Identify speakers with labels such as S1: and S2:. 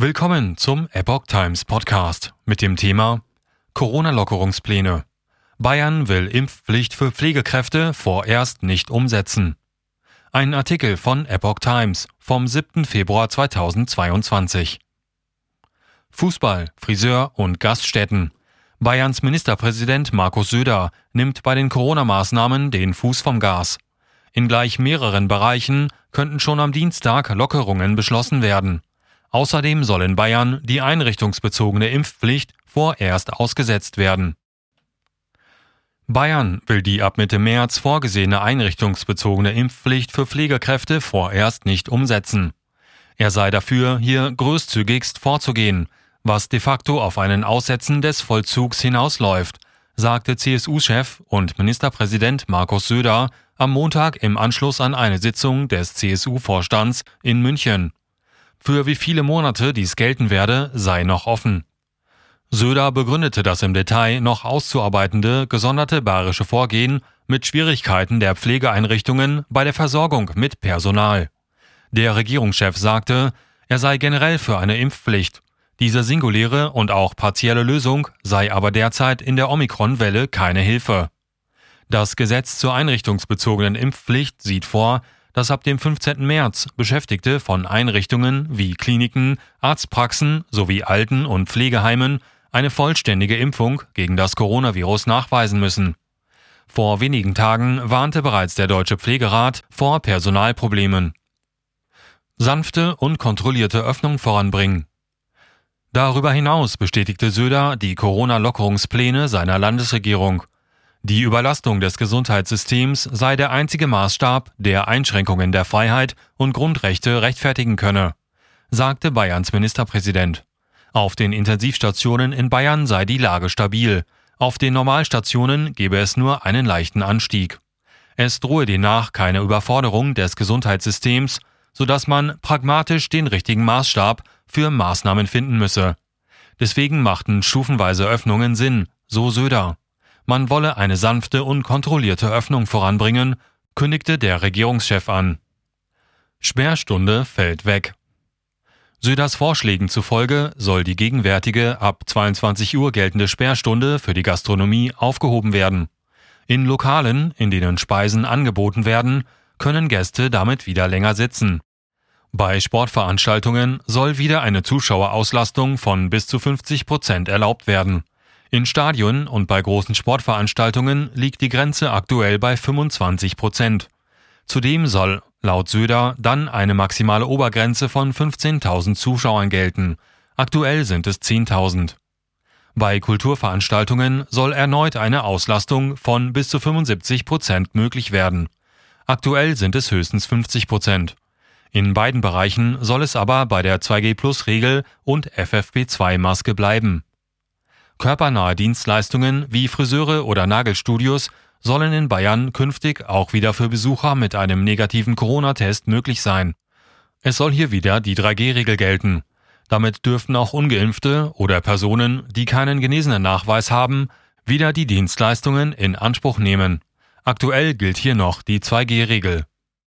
S1: Willkommen zum Epoch Times Podcast mit dem Thema Corona-Lockerungspläne. Bayern will Impfpflicht für Pflegekräfte vorerst nicht umsetzen. Ein Artikel von Epoch Times vom 7. Februar 2022. Fußball, Friseur und Gaststätten. Bayerns Ministerpräsident Markus Söder nimmt bei den Corona-Maßnahmen den Fuß vom Gas. In gleich mehreren Bereichen könnten schon am Dienstag Lockerungen beschlossen werden. Außerdem soll in Bayern die einrichtungsbezogene Impfpflicht vorerst ausgesetzt werden. Bayern will die ab Mitte März vorgesehene einrichtungsbezogene Impfpflicht für Pflegekräfte vorerst nicht umsetzen. Er sei dafür, hier großzügigst vorzugehen, was de facto auf einen Aussetzen des Vollzugs hinausläuft, sagte CSU-Chef und Ministerpräsident Markus Söder am Montag im Anschluss an eine Sitzung des CSU-Vorstands in München. Für wie viele Monate dies gelten werde, sei noch offen. Söder begründete das im Detail noch auszuarbeitende gesonderte bayerische Vorgehen mit Schwierigkeiten der Pflegeeinrichtungen bei der Versorgung mit Personal. Der Regierungschef sagte, er sei generell für eine Impfpflicht. Diese singuläre und auch partielle Lösung sei aber derzeit in der Omikron-Welle keine Hilfe. Das Gesetz zur einrichtungsbezogenen Impfpflicht sieht vor, dass ab dem 15. März Beschäftigte von Einrichtungen wie Kliniken, Arztpraxen sowie Alten- und Pflegeheimen eine vollständige Impfung gegen das Coronavirus nachweisen müssen. Vor wenigen Tagen warnte bereits der Deutsche Pflegerat vor Personalproblemen. Sanfte und kontrollierte Öffnung voranbringen. Darüber hinaus bestätigte Söder die Corona-Lockerungspläne seiner Landesregierung. Die Überlastung des Gesundheitssystems sei der einzige Maßstab, der Einschränkungen der Freiheit und Grundrechte rechtfertigen könne, sagte Bayerns Ministerpräsident. Auf den Intensivstationen in Bayern sei die Lage stabil, auf den Normalstationen gebe es nur einen leichten Anstieg. Es drohe demnach keine Überforderung des Gesundheitssystems, sodass man pragmatisch den richtigen Maßstab für Maßnahmen finden müsse. Deswegen machten stufenweise Öffnungen Sinn, so Söder. Man wolle eine sanfte und kontrollierte Öffnung voranbringen, kündigte der Regierungschef an. Sperrstunde fällt weg. Söders Vorschlägen zufolge soll die gegenwärtige ab 22 Uhr geltende Sperrstunde für die Gastronomie aufgehoben werden. In Lokalen, in denen Speisen angeboten werden, können Gäste damit wieder länger sitzen. Bei Sportveranstaltungen soll wieder eine Zuschauerauslastung von bis zu 50 Prozent erlaubt werden. In Stadien und bei großen Sportveranstaltungen liegt die Grenze aktuell bei 25 Prozent. Zudem soll laut Söder dann eine maximale Obergrenze von 15.000 Zuschauern gelten. Aktuell sind es 10.000. Bei Kulturveranstaltungen soll erneut eine Auslastung von bis zu 75 Prozent möglich werden. Aktuell sind es höchstens 50 Prozent. In beiden Bereichen soll es aber bei der 2G-Plus-Regel und FFP2-Maske bleiben. Körpernahe Dienstleistungen wie Friseure oder Nagelstudios sollen in Bayern künftig auch wieder für Besucher mit einem negativen Corona-Test möglich sein. Es soll hier wieder die 3G-Regel gelten. Damit dürften auch ungeimpfte oder Personen, die keinen genesenen Nachweis haben, wieder die Dienstleistungen in Anspruch nehmen. Aktuell gilt hier noch die 2G-Regel.